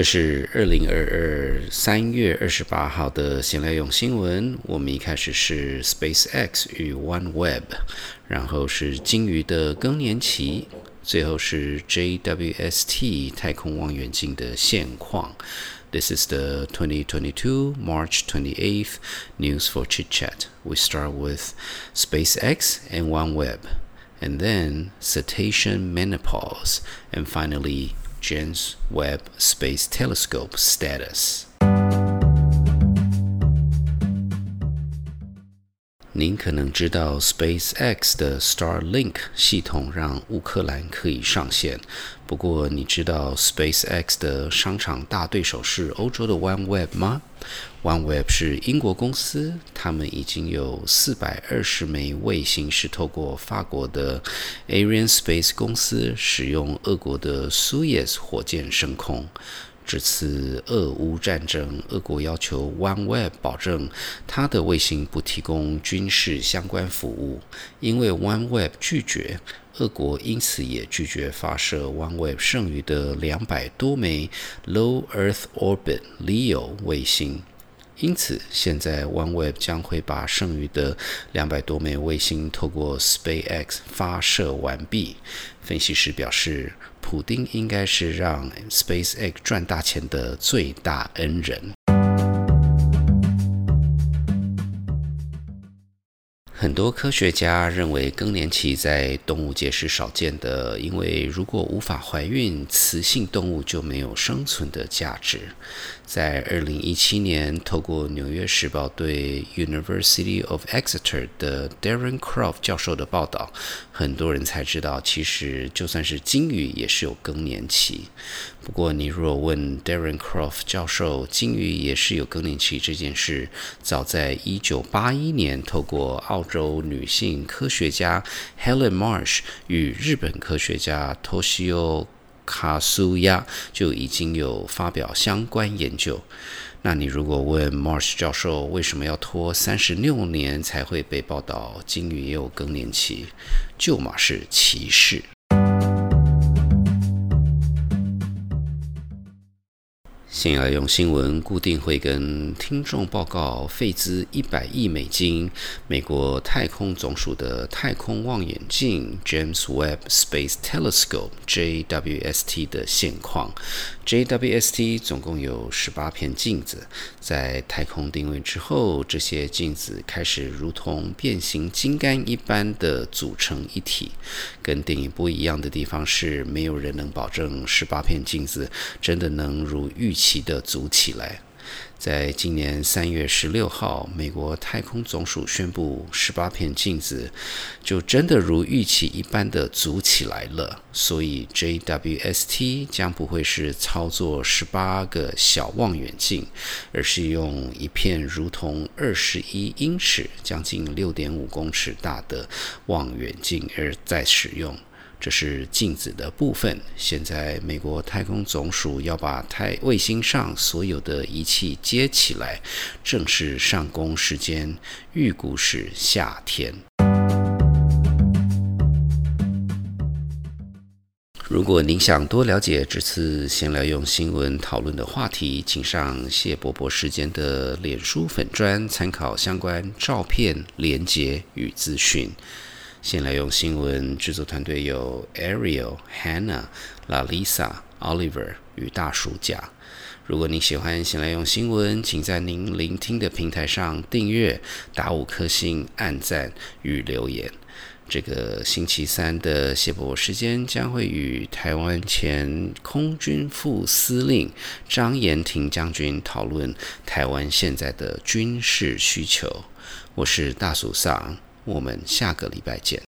这是二零二二三月二十八号的闲来用新闻。我们一开始是 SpaceX 与 OneWeb，然后是鲸鱼的更年期，最后是 JWST 太空望远镜的现况。This is the 2022 March 28th news for chit chat. We start with SpaceX and OneWeb, and then cetacean menopause, and finally. James Webb Space Telescope status。您可能知道，SpaceX 的 Starlink 系统让乌克兰可以上线。不过，你知道 SpaceX 的商场大对手是欧洲的 OneWeb 吗？OneWeb 是英国公司，他们已经有四百二十枚卫星是透过法国的 Arianespace 公司使用俄国的 Soyuz 火箭升空。这次俄乌战争，俄国要求 OneWeb 保证它的卫星不提供军事相关服务，因为 OneWeb 拒绝，俄国因此也拒绝发射 OneWeb 剩余的两百多枚 Low Earth Orbit LEO 卫星。因此，现在 OneWeb 将会把剩余的两百多枚卫星透过 SpaceX 发射完毕。分析师表示，普丁应该是让 SpaceX 赚大钱的最大恩人。很多科学家认为，更年期在动物界是少见的，因为如果无法怀孕，雌性动物就没有生存的价值。在二零一七年，透过《纽约时报》对 University of Exeter 的 Darren Croft 教授的报道，很多人才知道，其实就算是鲸鱼也是有更年期。不过，你若问 Darren Croft 教授，鲸鱼也是有更年期这件事，早在一九八一年，透过澳洲女性科学家 Helen Marsh 与日本科学家 Toshioka Suya 就已经有发表相关研究。那你如果问 Marsh 教授为什么要拖三十六年才会被报道鲸鱼也有更年期，旧马是歧视。先来用新闻固定会跟听众报告费资一百亿美金，美国太空总署的太空望远镜 James Webb Space Telescope（JWST） 的现况。JWST 总共有十八片镜子，在太空定位之后，这些镜子开始如同变形金刚一般的组成一体。跟电影不一样的地方是，没有人能保证十八片镜子真的能如预期的组起来。在今年三月十六号，美国太空总署宣布，十八片镜子就真的如预期一般的组起来了。所以，JWST 将不会是操作十八个小望远镜，而是用一片如同二十一英尺（将近六点五公尺）大的望远镜而在使用。这是镜子的部分。现在，美国太空总署要把太卫星上所有的仪器接起来，正式上工时间预估是夏天。如果您想多了解这次闲聊用新闻讨论的话题，请上谢伯伯时间的脸书粉专参考相关照片、连结与资讯。先来用新闻制作团队有 Ariel、Hannah、Lalisa、Oliver 与大暑假。如果您喜欢先来用新闻，请在您聆听的平台上订阅、打五颗星、按赞与留言。这个星期三的谢博时间将会与台湾前空军副司令张延廷将军讨论台湾现在的军事需求。我是大蜀丧。我们下个礼拜见。